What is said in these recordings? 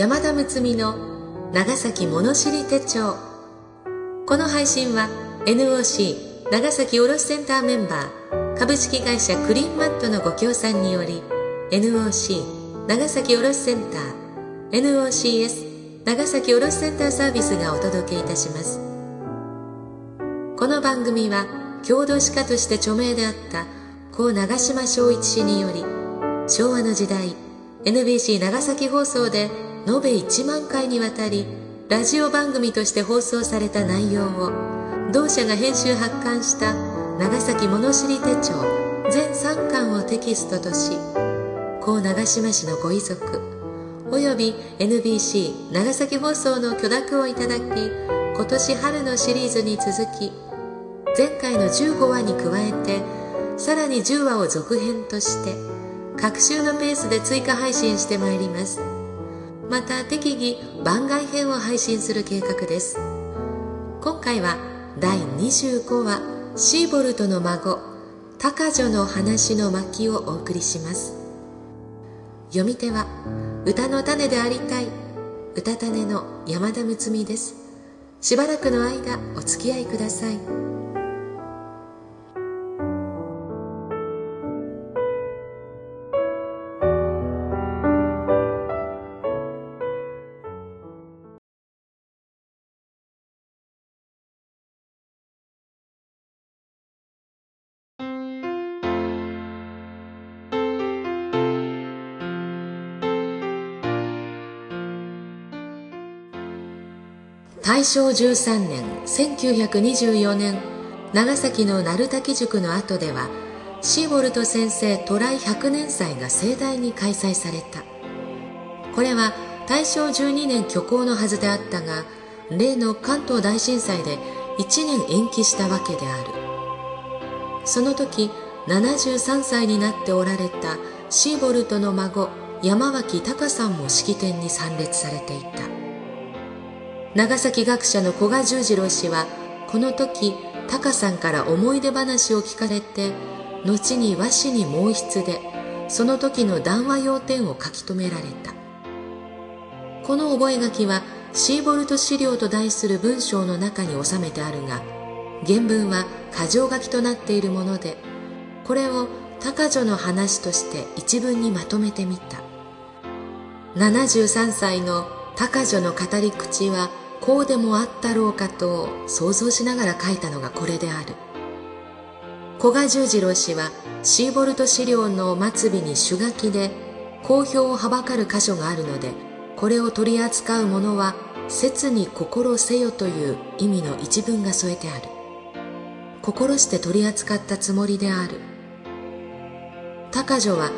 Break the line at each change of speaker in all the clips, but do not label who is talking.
山田睦美の長崎物知り手帳。この配信は NOC 長崎卸センターメンバー株式会社クリーンマットのご協賛により NOC 長崎卸センター NOCS 長崎卸センターサービスがお届けいたします。この番組は郷土史家として著名であった故長島昭一氏により昭和の時代 NBC 長崎放送で延べ1万回にわたりラジオ番組として放送された内容を同社が編集発刊した長崎物知り手帳全3巻をテキストとし高長島市のご遺族および NBC 長崎放送の許諾をいただき今年春のシリーズに続き前回の15話に加えてさらに10話を続編として各週のペースで追加配信してまいります。また適宜番外編を配信する計画です。今回は第25話シーボルトの孫高女の話の巻をお送りします。読み手は歌の種でありたい歌種の山田睦美です。しばらくの間お付き合いください。大正13年1924年長崎の鳴滝塾の後ではシーボルト先生渡来100年祭が盛大に開催された。これは大正12年挙行のはずであったが例の関東大震災で1年延期したわけである。その時73歳になっておられたシーボルトの孫山脇隆さんも式典に参列されていた。長崎学者の古賀十次郎氏はこの時タさんから思い出話を聞かれて後に和紙に毛筆でその時の談話要点を書き留められた。この覚書はシーボルト資料と題する文章の中に収めてあるが原文は箇条書きとなっているものでこれを高女の話として一文にまとめてみた。73歳の高女の語り口はこうでもあったろうかと想像しながら書いたのがこれである。古賀十次郎氏はシーボルト資料の末尾に主書きで公表をはばかる箇所があるのでこれを取り扱う者は切に心せよという意味の一文が添えてある。心して取り扱ったつもりである。高女は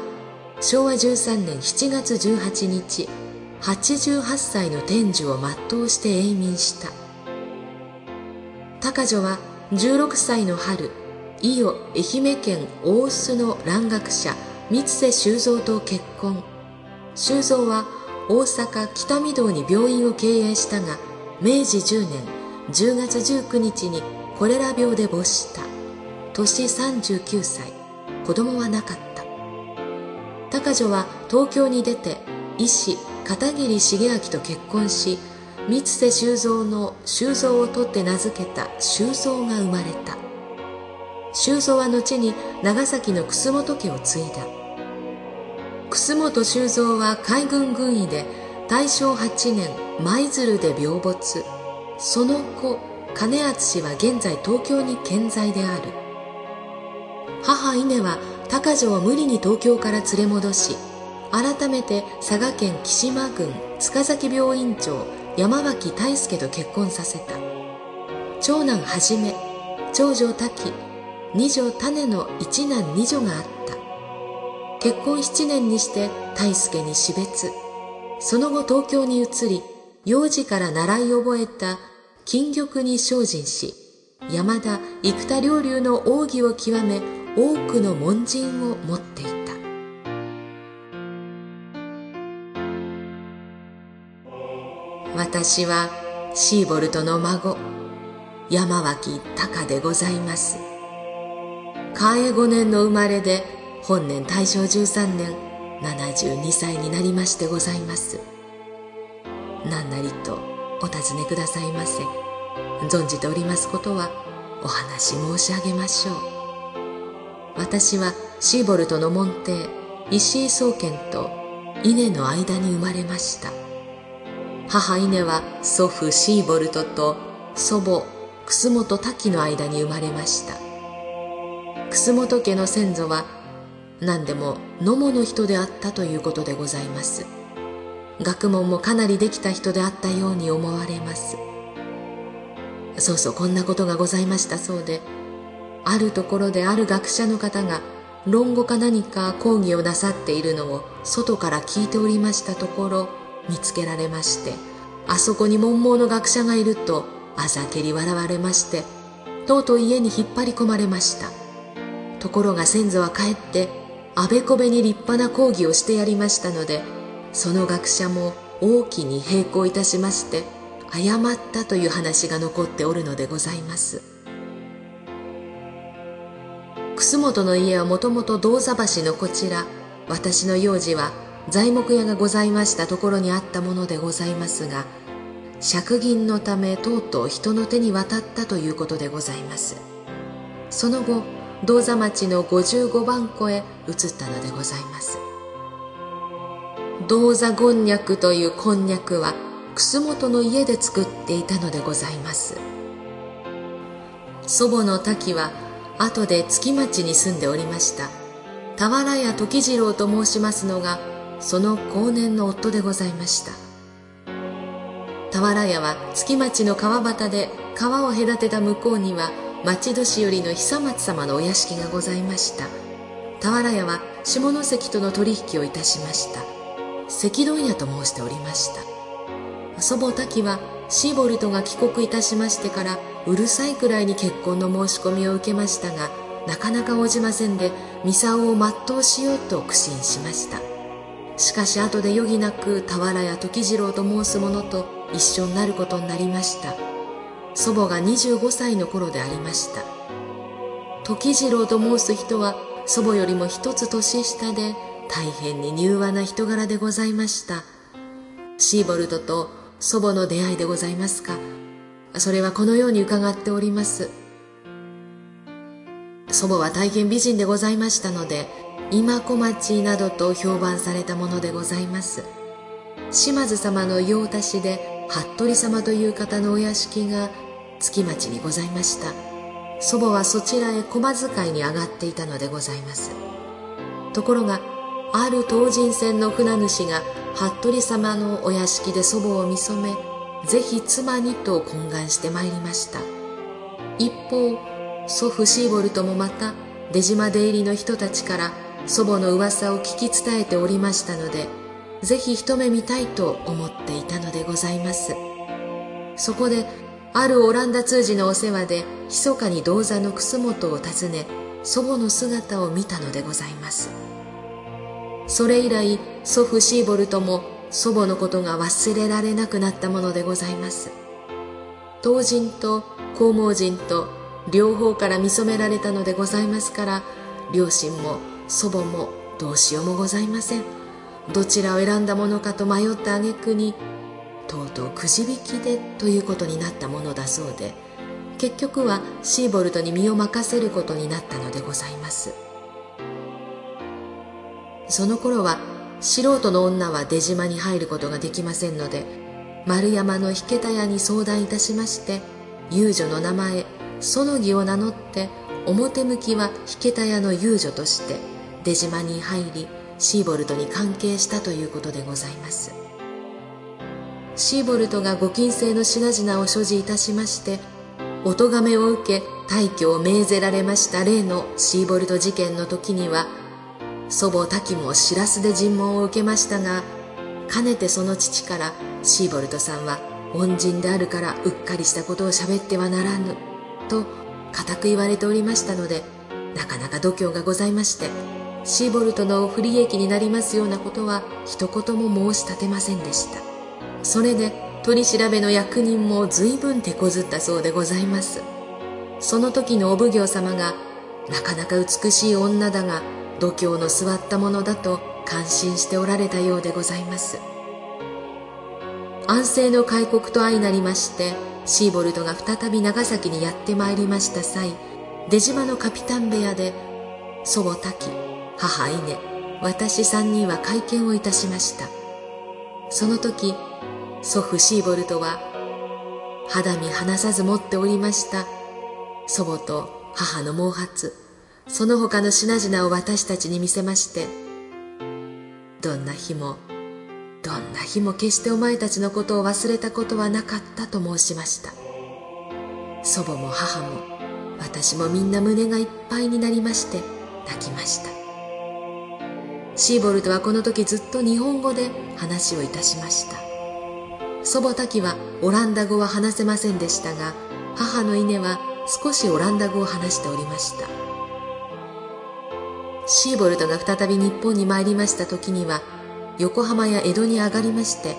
昭和13年7月18日88歳の天寿を全うして永眠した。高女は16歳の春伊予愛媛県大須の蘭学者三瀬修造と結婚。修造は大阪北御堂に病院を経営したが明治10年10月19日にコレラ病で没した。年39歳子供はなかった。高女は東京に出て医師片桐重明と結婚し三瀬修造の修造を取って名付けた修造が生まれた。修造は後に長崎の楠本家を継いだ。楠本修造は海軍軍医で大正8年舞鶴で病没。その子金厚氏は現在東京に健在である。母稲は高女を無理に東京から連れ戻し改めて佐賀県木島郡塚崎病院長山脇大輔と結婚させた。長男はじめ長女滝二女種の一男二女があった。結婚七年にして大輔に死別。その後東京に移り幼児から習い覚えた金玉に精進し山田生田両流の奥義を極め多くの門人を持っていた。私はシーボルトの孫山脇隆でございます。嘉永5年の生まれで本年大正13年72歳になりましてございます。何なりとお尋ねくださいませ。存じておりますことはお話申し上げましょう。私はシーボルトの門弟石井宗賢と稲の間に生まれました。母稲は祖父シーボルトと祖母楠本滝の間に生まれました。楠本家の先祖は何でも野茂の人であったということでございます。学問もかなりできた人であったように思われます。そうそうこんなことがございましたそうであるところである学者の方が論語か何か講義をなさっているのを外から聞いておりましたところ見つけられましてあそこに文盲の学者がいるとあざけり笑われましてとうとう家に引っ張り込まれました。ところが先祖は帰ってあべこべに立派な講義をしてやりましたのでその学者も大きに並行いたしまして謝ったという話が残っておるのでございます。楠本の家はもともと銅座橋のこちら私の幼児は材木屋がございましたところにあったものでございますが借銀のためとうとう人の手に渡ったということでございます。その後銅座町の55番湖へ移ったのでございます。銅座こんにゃくというこんにゃくは楠本の家で作っていたのでございます。祖母の滝は後で月町に住んでおりました。俵屋時次郎と申しますのがその後年の夫でございました。俵屋は月町の川端で川を隔てた向こうには町年寄りの久松様のお屋敷がございました。俵屋は下関との取引をいたしました。赤問屋と申しておりました。祖母滝はシーボルトが帰国いたしましてからうるさいくらいに結婚の申し込みを受けましたがなかなか応じませんでミサオを全うしようと苦心しました。しかし後で余儀なく俵屋時次郎と申す者と一緒になることになりました。祖母が25歳の頃でありました。時次郎と申す人は祖母よりも一つ年下で大変に柔和な人柄でございました。シーボルトと祖母の出会いでございますか。それはこのように伺っております。祖母は大変美人でございましたので今小町などと評判されたものでございます。島津様の用足しで服部様という方のお屋敷が月町にございました。祖母はそちらへ駒使いに上がっていたのでございます。ところがある東人船の船主が服部様のお屋敷で祖母を見初めぜひ妻にと懇願してまいりました。一方祖父シーボルトもまた出島出入りの人たちから祖母の噂を聞き伝えておりましたのでぜひ一目見たいと思っていたのでございます。そこであるオランダ通詞のお世話で密かに銅座の楠本を訪ね祖母の姿を見たのでございます。それ以来祖父シーボルトも祖母のことが忘れられなくなったものでございます。当人と黄毛人と両方から見初められたのでございますから両親も祖母もどうしようもございません。どちらを選んだものかと迷った挙句にとうとうくじ引きでということになったものだそうで結局はシーボルトに身を任せることになったのでございます。その頃は素人の女は出島に入ることができませんので丸山の引田屋に相談いたしまして遊女の名前園木を名乗って表向きは引田屋の遊女として出島に入りシーボルトに関係したということでございます。シーボルトがご金製の品々を所持いたしましてお咎めを受け退去を命ぜられました例のシーボルト事件の時には祖母滝も知らすで尋問を受けましたがかねてその父からシーボルトさんは恩人であるからうっかりしたことを喋ってはならぬと固く言われておりましたのでなかなか度胸がございましてシーボルトの不利益になりますようなことは一言も申し立てませんでした。それで取り調べの役人も随分手こずったそうでございます。その時のお奉行様がなかなか美しい女だが度胸の座ったものだと感心しておられたようでございます。安政の開国と相なりましてシーボルトが再び長崎にやってまいりました際出島のカピタン部屋で祖母滝母稲私三人は会見をいたしました。その時祖父シーボルトは肌身離さず持っておりました。祖母と母の毛髪。その他の品々を私たちに見せましてどんな日もどんな日も決してお前たちのことを忘れたことはなかったと申しました。祖母も母も私もみんな胸がいっぱいになりまして泣きました。シーボルトはこの時ずっと日本語で話をいたしました。祖母滝はオランダ語は話せませんでしたが母の稲は少しオランダ語を話しておりました。シーボルトが再び日本に参りました時には横浜や江戸に上がりまして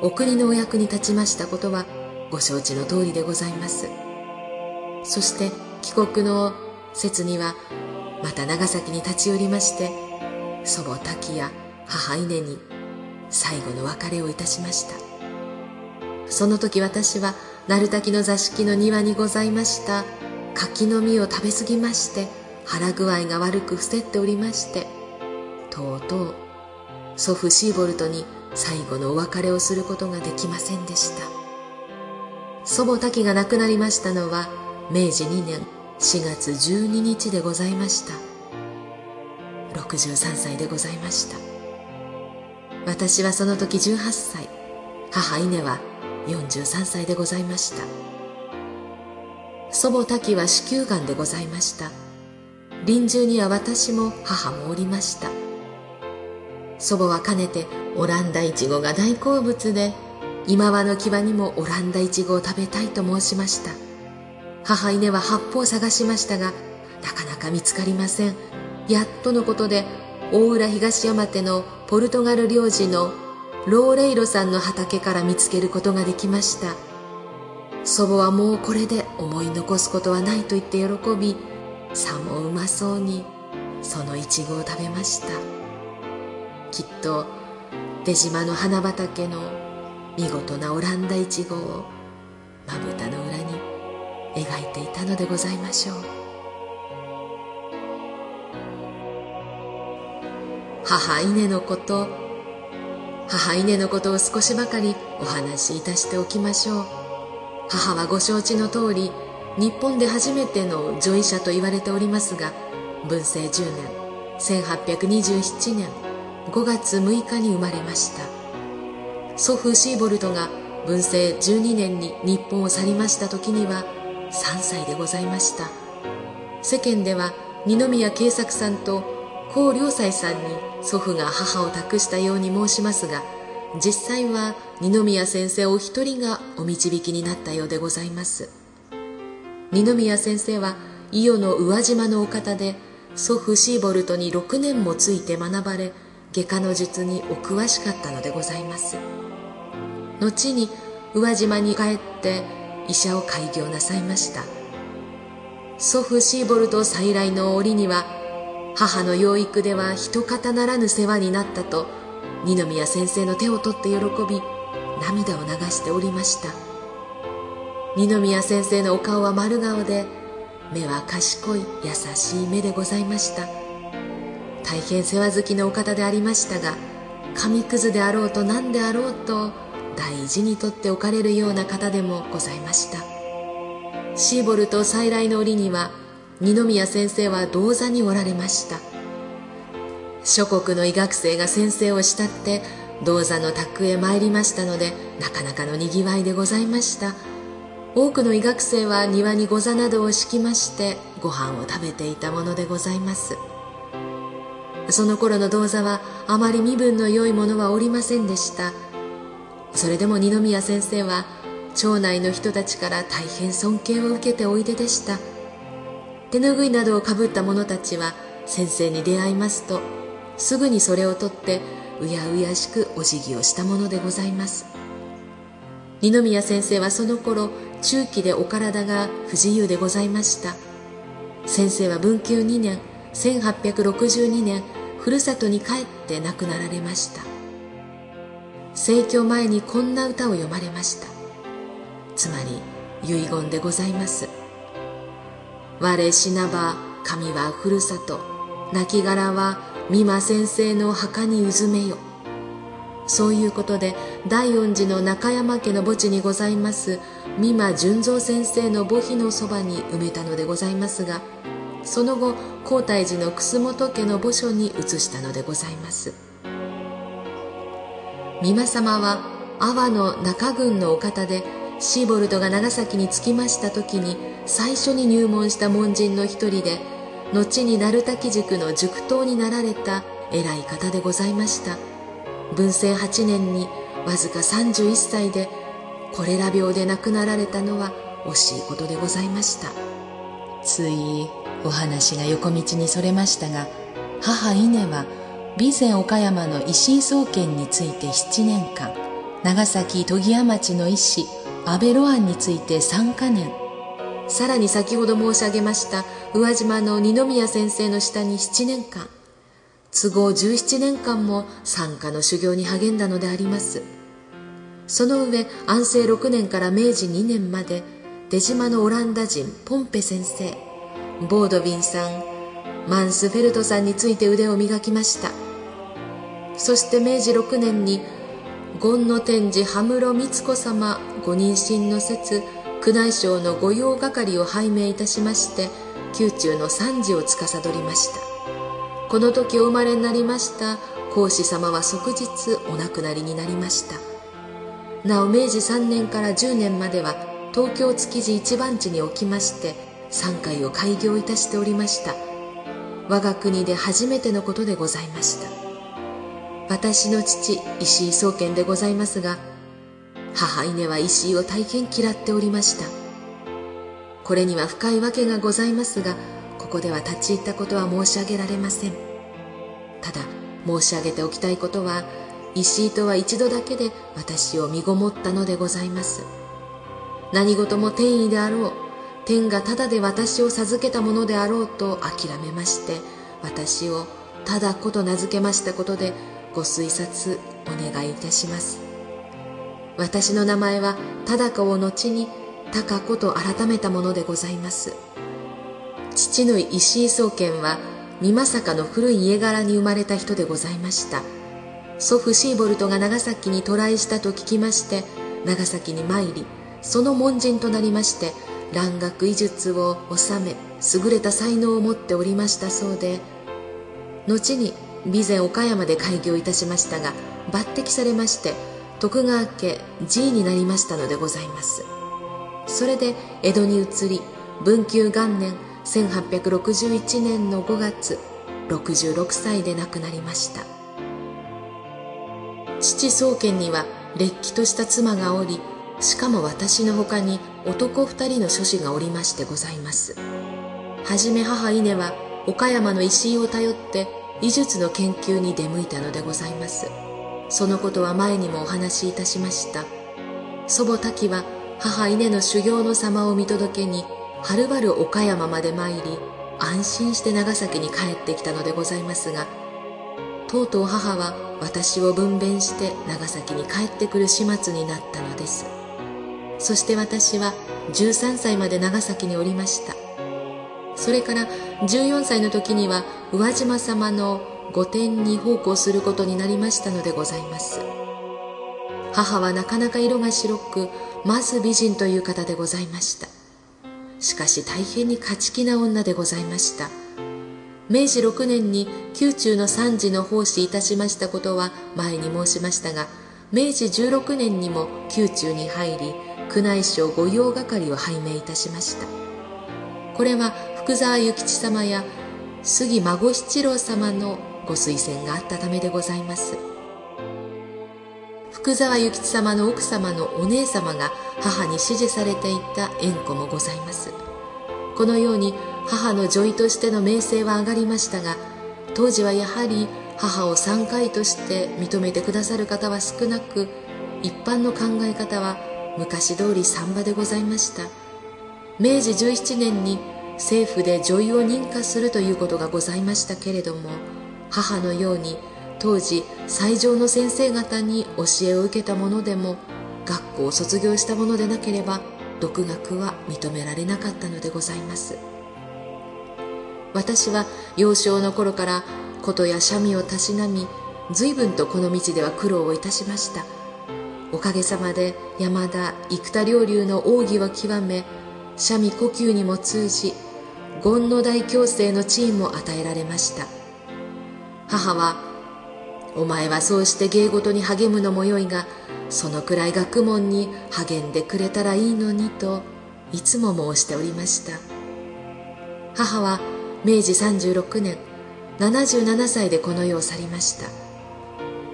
お国のお役に立ちましたことはご承知の通りでございます。そして帰国の節にはまた長崎に立ち寄りまして祖母滝や母稲に最後の別れをいたしました。その時私は鳴滝の座敷の庭にございました。柿の実を食べ過ぎまして腹具合が悪く伏せっておりましてとうとう祖父シーボルトに最後のお別れをすることができませんでした。祖母滝が亡くなりましたのは明治2年4月12日でございました。63歳でございました。私はその時18歳。母稲は43歳でございました。祖母滝は子宮がんでございました。臨終には私も母もおりました。祖母はかねてオランダイチゴが大好物で今和の際にもオランダイチゴを食べたいと申しました。母稲は八方探しましたがなかなか見つかりません。やっとのことで大浦東山手のポルトガル領事のローレイロさんの畑から見つけることができました。祖母はもうこれで思い残すことはないと言って喜びさもうまそうにそのイチゴを食べました。きっと出島の花畑の見事なオランダイチゴをまぶたの裏に描いていたのでございましょう。母稲のこと。母稲のことを少しばかりお話しいたしておきましょう。母はご承知の通り日本で初めての女医者と言われておりますが文政10年1827年5月6日に生まれました。祖父シーボルトが文政12年に日本を去りました時には3歳でございました。世間では二宮慶作さんと高良斎さんに祖父が母を託したように申しますが実際は二宮先生お一人がお導きになったようでございます。二宮先生は伊予の宇和島のお方で祖父シーボルトに6年もついて学ばれ外科の術にお詳しかったのでございます。後に宇和島に帰って医者を開業なさいました。祖父シーボルト再来の折には母の養育では一方ならぬ世話になったと二宮先生の手を取って喜び涙を流しておりました。二宮先生のお顔は丸顔で目は賢い優しい目でございました。大変世話好きのお方でありましたが紙くずであろうと何であろうと大事にとっておかれるような方でもございました。シーボルト再来の折には二宮先生は銅座におられました。諸国の医学生が先生を慕って銅座の宅へ参りましたのでなかなかのにぎわいでございました。多くの医学生は庭に御座などを敷きましてご飯を食べていたものでございます。その頃の銅座はあまり身分の良いものはおりませんでした。それでも二宮先生は町内の人たちから大変尊敬を受けておいででした。手ぬぐいなどをかぶった者たちは先生に出会いますとすぐにそれを取ってうやうやしくお辞儀をしたものでございます。二宮先生はその頃中期でお体が不自由でございました。先生は文久2年1862年ふるさとに帰って亡くなられました。逝去前にこんな歌を読まれました。つまり遺言でございます。我死なば神はふるさと。亡骸は美馬先生の墓にうずめよ。そういうことで大恩寺の中山家の墓地にございます美馬純三先生の墓碑のそばに埋めたのでございますがその後皇太寺の楠本家の墓所に移したのでございます。美馬様は阿波の中郡のお方でシーボルトが長崎に着きました時に最初に入門した門人の一人で後に鳴滝塾の塾頭になられた偉い方でございました。文政8年にわずか31歳でコレラ病で亡くなられたのは惜しいことでございました。ついお話が横道にそれましたが母稲は備前岡山の石井総研について7年間長崎戸木屋町の医師安倍露庵について3か年。さらに先ほど申し上げました宇和島の二宮先生の下に7年間。都合17年間も参加の修行に励んだのであります。その上安政6年から明治2年まで出島のオランダ人ポンペ先生ボードビンさんマンスフェルトさんについて腕を磨きました。そして明治6年に権の天寺羽室光子様ご妊娠の説宮内省の御用係を拝命いたしまして宮中の参事を司りました。この時お生まれになりました。皇子様は即日お亡くなりになりました。なお明治3年から10年までは東京築地一番地におきまして3回を開業いたしておりました。我が国で初めてのことでございました。私の父石井宗賢でございますが母稲は石井を大変嫌っておりました。これには深いわけがございますがここでは立ち入ったことは申し上げられません。ただ申し上げておきたいことは石井とは一度だけで私を身ごもったのでございます。何事も天意であろう天がただで私を授けたものであろうと諦めまして私をただ子と名付けましたことでご推察お願いいたします。私の名前は忠子を後に高子と改めたものでございます。父の石井宗賢は美政の古い家柄に生まれた人でございました。祖父シーボルトが長崎に渡来したと聞きまして長崎に参りその門人となりまして蘭学医術を収め優れた才能を持っておりましたそうで後に備前岡山で開業いたしましたが抜擢されまして徳川家 G になりましたのでございます。それで江戸に移り文久元年1861年の5月66歳で亡くなりました。父宗家にはれっきとした妻がおりしかも私の他に男二人の諸子がおりましてございます。はじめ母稲は岡山の石井を頼って医術の研究に出向いたのでございます。そのことは前にもお話しいたしました。祖母滝は母稲の修行の様を見届けにはるばる岡山まで参り安心して長崎に帰ってきたのでございますがとうとう母は私を分娩して長崎に帰ってくる始末になったのです。そして私は13歳まで長崎におりました。それから14歳の時には宇和島様の御殿に奉公することになりましたのでございます。母はなかなか色が白くまず美人という方でございました。しかし大変に勝ち気な女でございました。明治6年に宮中の参事の奉仕いたしましたことは前に申しましたが明治16年にも宮中に入り宮内省御用係を拝命いたしました。これは福沢諭吉様や杉孫七郎様のご推薦があったためでございます。福沢諭吉様の奥様のお姉様が母に支持されていた縁故もございます。このように母の女医としての名声は上がりましたが当時はやはり母を産科医として認めてくださる方は少なく一般の考え方は昔通り産婆でございました。明治17年に政府で女医を認可するということがございましたけれども母のように当時最上の先生方に教えを受けたものでも学校を卒業したものでなければ独学は認められなかったのでございます。私は幼少の頃から琴や三味をたしなみ随分とこの道では苦労をいたしました。おかげさまで山田生田両流の奥義を極め三味胡弓にも通じ琴の大教正の地位も与えられました。母はお前はそうして芸事に励むのもよいがそのくらい学問に励んでくれたらいいのにといつも申しておりました。母は明治36年77歳でこの世を去りました。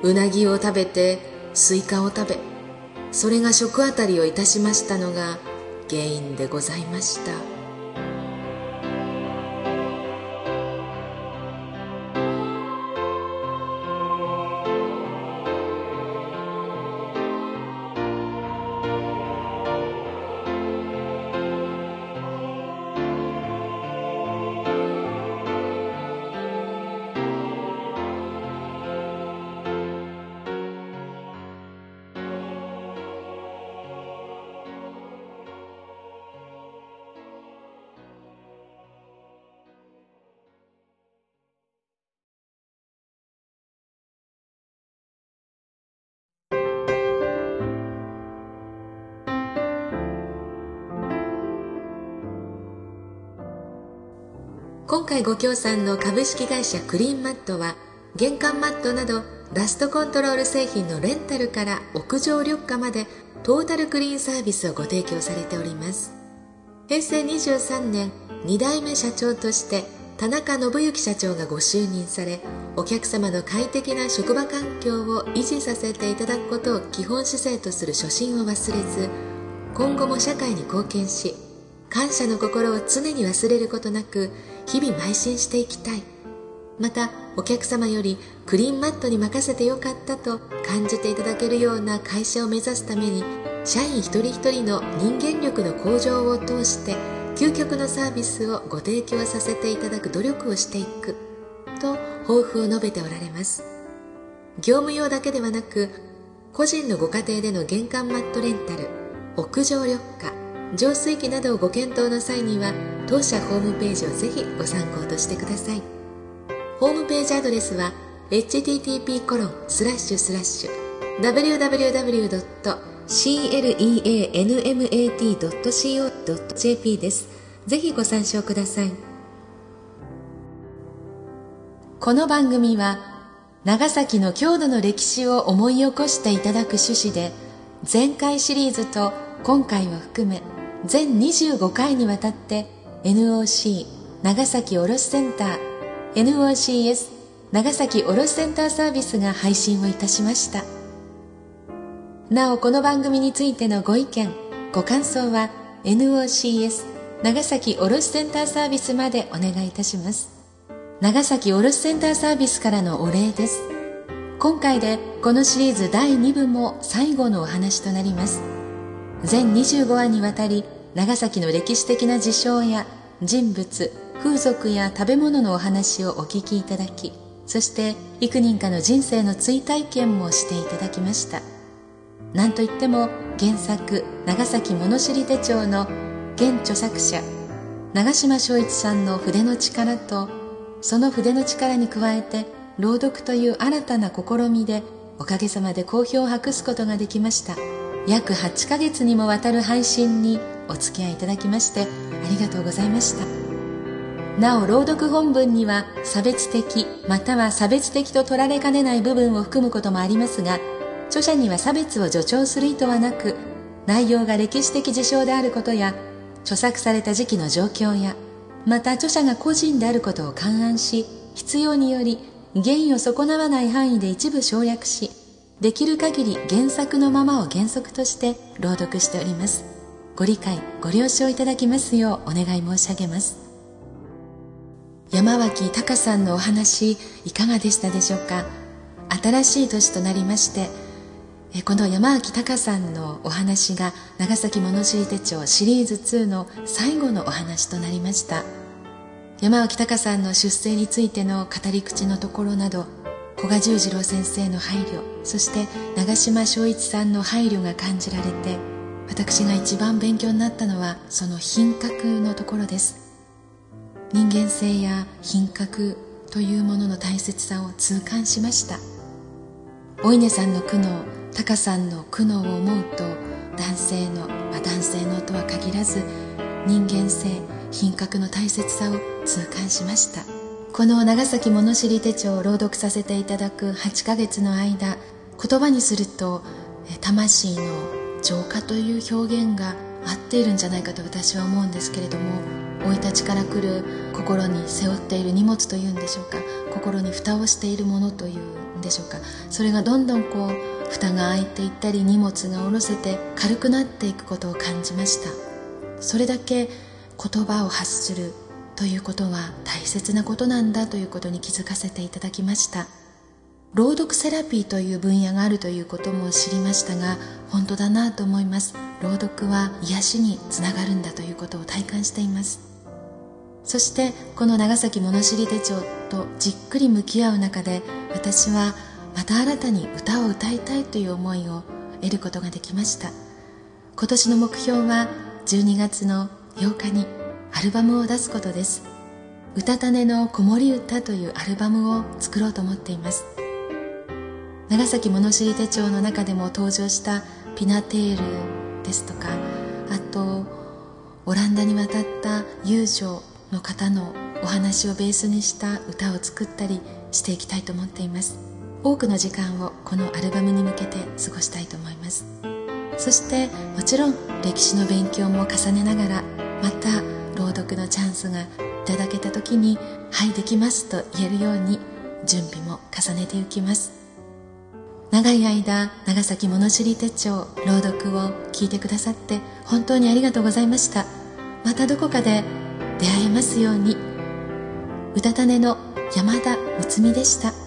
うなぎを食べてスイカを食べそれが食あたりをいたしましたのが原因でございました。今回ご協賛の株式会社クリーンマットは玄関マットなどダストコントロール製品のレンタルから屋上緑化までトータルクリーンサービスをご提供されております。平成23年2代目社長として田中信之社長がご就任されお客様の快適な職場環境を維持させていただくことを基本姿勢とする初心を忘れず今後も社会に貢献し感謝の心を常に忘れることなく日々邁進していきたい。またお客様よりクリーンマットに任せてよかったと感じていただけるような会社を目指すために社員一人一人の人間力の向上を通して究極のサービスをご提供させていただく努力をしていくと抱負を述べておられます。業務用だけではなく個人のご家庭での玄関マットレンタル屋上緑化浄水器などをご検討の際には当社ホームページをぜひご参考としてください。ホームページアドレスは http コロンスラッシュスラッシュ。www.cleanmat.co.jp です。ぜひご参照ください。この番組は長崎の郷土の歴史を思い起こしていただく趣旨で前回シリーズと今回を含め全25回にわたって NOC 長崎卸センター。NOCS 長崎卸センターサービスが配信をいたしました。なおこの番組についてのご意見ご感想は NOCS 長崎卸センターサービスまでお願いいたします。長崎卸センターサービスからのお礼です。今回でこのシリーズ第2部も最後のお話となります。全25話にわたり長崎の歴史的な事象や人物風俗や食べ物のお話をお聞きいただきそして幾人かの人生の追体験もしていただきました。何といっても原作長崎物知り手帳の現著作者長島昭一さんの筆の力とその筆の力に加えて朗読という新たな試みでおかげさまで好評を博すことができました。約8ヶ月にもわたる配信にお付き合いいただきましてありがとうございました。なお朗読本文には差別的または差別的と取られかねない部分を含むこともありますが著者には差別を助長する意図はなく内容が歴史的事象であることや著作された時期の状況やまた著者が個人であることを勘案し必要により原意を損なわない範囲で一部省略しできる限り原作のままを原則として朗読しております。ご理解ご了承いただきますようお願い申し上げます。山脇隆さんのお話いかがでしたでしょうか？新しい年となりましてこの山脇隆さんのお話が長崎物知り手帳シリーズ2の最後のお話となりました。山脇隆さんの出生についての語り口のところなど
古賀十次郎先生の配慮そして長嶋昭一さんの配慮が感じられて私が一番勉強になったのはその品格のところです。人間性や品格というものの大切さを痛感しました。お稲さんの苦悩タカさんの苦悩を思うと男性の、まあ、男性のとは限らず人間性品格の大切さを痛感しました。この長崎物知り手帳を朗読させていただく8ヶ月の間言葉にすると魂の浄化という表現が合っているんじゃないかと私は思うんですけれども生い立ちから来る心に背負っている荷物というんでしょうか心に蓋をしているものというんでしょうかそれがどんどんこう蓋が開いていったり荷物が下ろせて軽くなっていくことを感じました。それだけ言葉を発するということは大切なことなんだということに気づかせていただきました。朗読セラピーという分野があるということも知りましたが本当だなと思います。朗読は癒しにつながるんだということを体感しています。そしてこの長崎物知り手帳とじっくり向き合う中で私はまた新たに歌を歌いたいという思いを得ることができました。今年の目標は12月の8日にアルバムを出すことです。歌種の子守歌というアルバムを作ろうと思っています。長崎物知り手帳の中でも登場したピナテールですとかあとオランダに渡った友情の方のお話をベースにした歌を作ったりしていきたいと思っています。多くの時間をこのアルバムに向けて過ごしたいと思います。そしてもちろん歴史の勉強も重ねながらまた朗読のチャンスがいただけた時に「はいできます」と言えるように準備も重ねていきます。長い間長崎物知り手帳朗読を聞いてくださって本当にありがとうございました。またどこかで出会えますように。うたた寝の山田睦美でした。